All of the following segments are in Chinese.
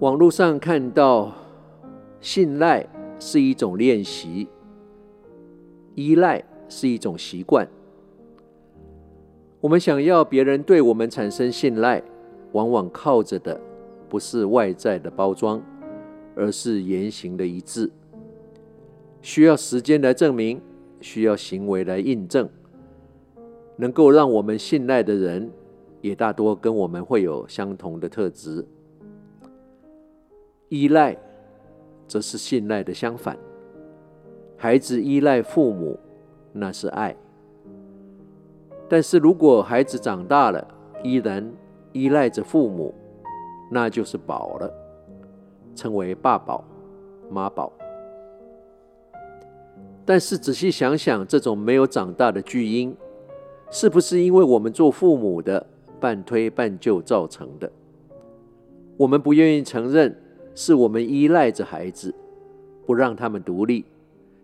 网络上看到，信赖是一种练习，依赖是一种习惯。我们想要别人对我们产生信赖，往往靠着的不是外在的包装，而是言行的一致。需要时间来证明，需要行为来印证。能够让我们信赖的人，也大多跟我们会有相同的特质。依赖，则是信赖的相反。孩子依赖父母，那是爱。但是如果孩子长大了，依然依赖着父母，那就是宝了，称为爸宝、妈宝。但是仔细想想，这种没有长大的巨婴，是不是因为我们做父母的半推半就造成的？我们不愿意承认，是我们依赖着孩子，不让他们独立，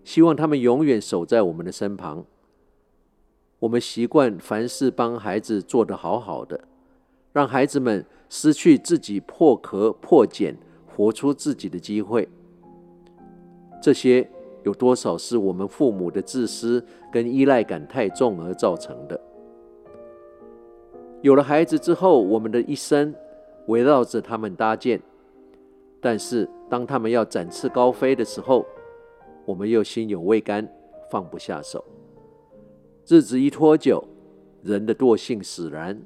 希望他们永远守在我们的身旁。我们习惯凡事帮孩子做得好好的，让孩子们失去自己破壳破茧、活出自己的机会。这些有多少是我们父母的自私跟依赖感太重而造成的？有了孩子之后，我们的一生围绕着他们搭建，但是当他们要展翅高飞的时候，我们又心有未甘，放不下手。日子一拖久，人的惰性使然，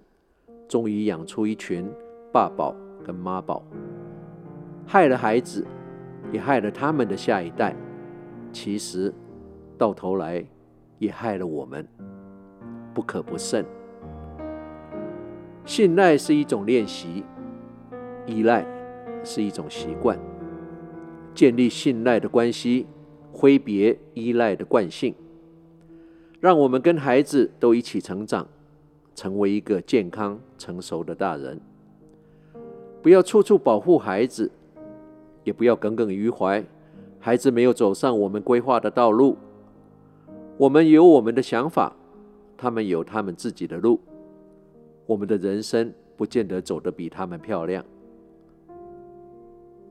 终于养出一群爸宝跟妈宝，害了孩子，也害了他们的下一代。其实到头来也害了我们，不可不慎。信赖是一种练习，依赖是一种习惯。建立信赖的关系，挥别依赖的惯性。让我们跟孩子都一起成长，成为一个健康成熟的大人。不要处处保护孩子，也不要耿耿于怀。孩子没有走上我们规划的道路，我们有我们的想法，他们有他们自己的路。我们的人生不见得走得比他们漂亮。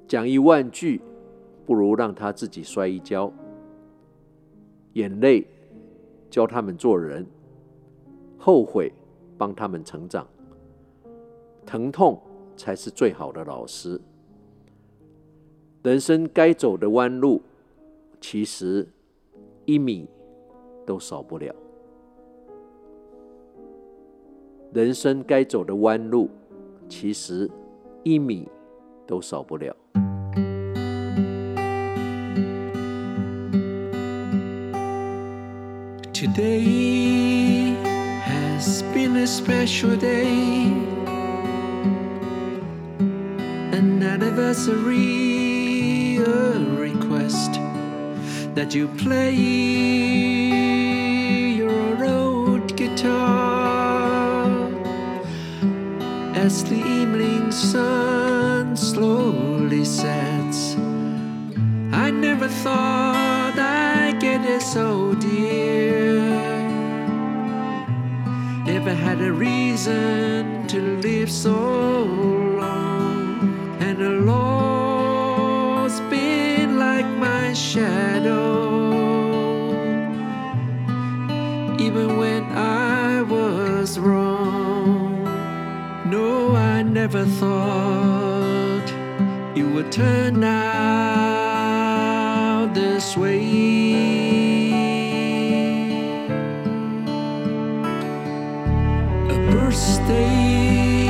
讲一万句，不如让他自己摔一跤。眼泪。教他们做人，后悔帮他们成长，疼痛才是最好的老师。人生该走的弯路，其实一米都少不了。人生该走的弯路，其实一米都少不了。Today has been a special day, an anniversary, a request that you play your old guitar as the evening sun slowly sets. I never thought I'd get it so dear. Never had a reason to live so long, and the loss been like my shadow. Even when I was wrong, no, I never thought it would turn out this way. Stay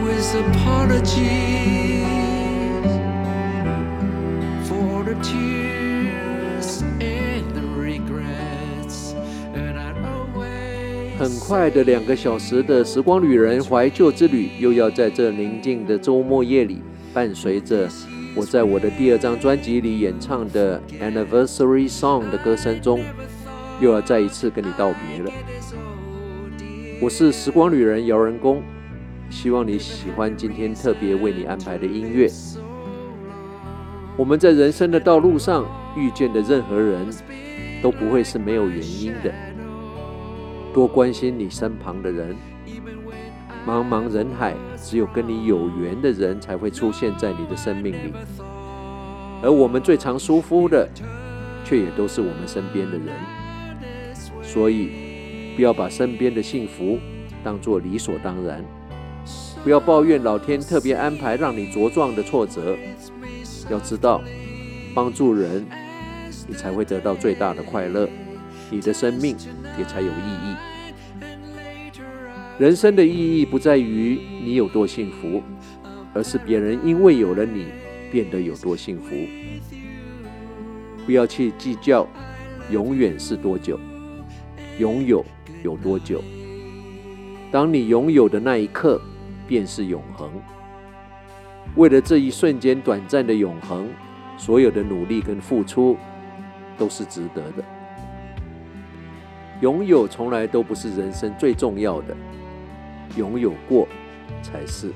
with apologies for the tears and the regrets, and I always 很快的两个小时的时光旅人怀旧之旅，又要在这宁静的周末夜里，伴随着我在我的第二张专辑里演唱的 Anniversary Song 的歌声中，又要再一次跟你道别了。我是时光旅人姚仁恭，希望你喜欢今天特别为你安排的音乐。我们在人生的道路上遇见的任何人，都不会是没有原因的。多关心你身旁的人，茫茫人海，只有跟你有缘的人才会出现在你的生命里，而我们最常疏忽的，却也都是我们身边的人。所以，不要把身边的幸福当作理所当然，不要抱怨老天特别安排让你茁壮的挫折。要知道，帮助人，你才会得到最大的快乐，你的生命也才有意义。人生的意义不在于你有多幸福，而是别人因为有了你变得有多幸福。不要去计较永远是多久，拥有有多久。当你拥有的那一刻，便是永恒。为了这一瞬间短暂的永恒，所有的努力跟付出都是值得的。拥有从来都不是人生最重要的。拥有过才是。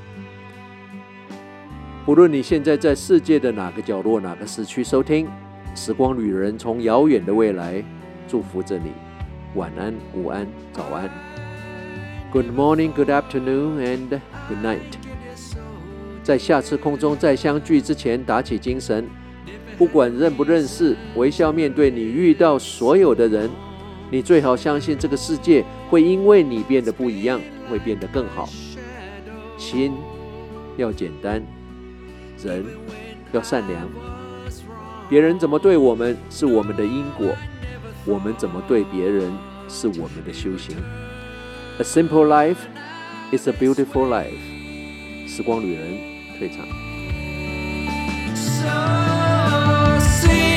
不论你现在在世界的哪个角落、哪个时区收听，时光旅人从遥远的未来祝福着你。晚安、午安、早安。Good morning, good afternoon, and good night。在下次空中再相聚之前，打起精神，不管认不认识，微笑面对你遇到所有的人。你最好相信这个世界会因为你变得不一样。会变得更好。心要简单，人要善良。别人怎么对我们，是我们的因果；我们怎么对别人，是我们的修行。A simple life is a beautiful life。时光旅人退场。Sing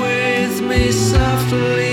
with me softly